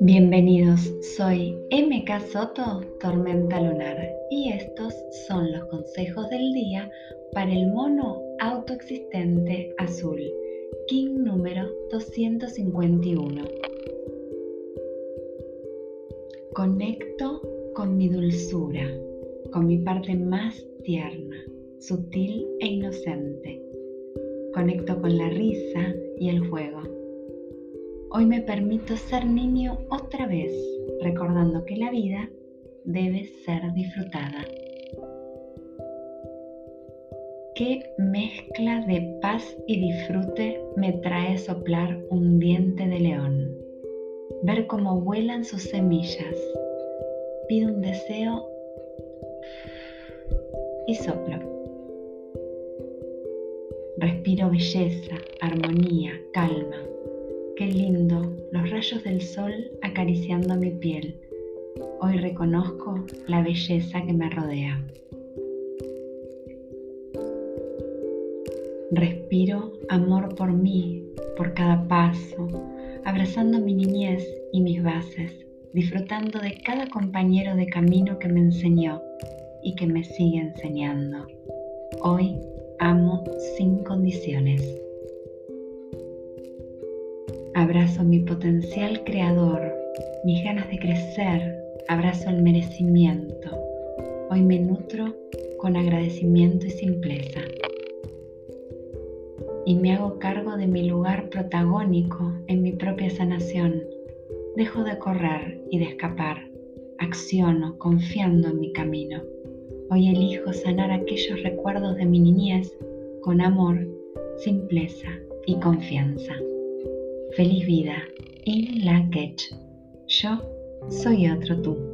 Bienvenidos, soy MK Soto, Tormenta Lunar, y estos son los consejos del día para el mono autoexistente azul, King número 251. Conecto con mi dulzura, con mi parte más tierna, sutil e inocente. Conecto con la risa y el juego Hoy me permito ser niño otra vez, recordando que la vida debe ser disfrutada. ¿Qué mezcla de paz y disfrute me trae soplar un diente de león? Ver cómo vuelan sus semillas. Pido un deseo y soplo. Respiro belleza, armonía, calma Qué lindo, los rayos del sol acariciando mi piel. Hoy reconozco la belleza que me rodea. Respiro amor por mí, por cada paso, abrazando mi niñez y mis bases, disfrutando de cada compañero de camino que me enseñó y que me sigue enseñando. Hoy amo sin condiciones. Abrazo mi potencial creador, mis ganas de crecer, abrazo el merecimiento. Hoy me nutro con agradecimiento y simpleza. Y me hago cargo de mi lugar protagónico en mi propia sanación. Dejo de correr y de escapar. Acciono confiando en mi camino. Hoy elijo sanar aquellos recuerdos de mi niñez con amor, simpleza y confianza. Feliz vida, In La Yo soy otro tú.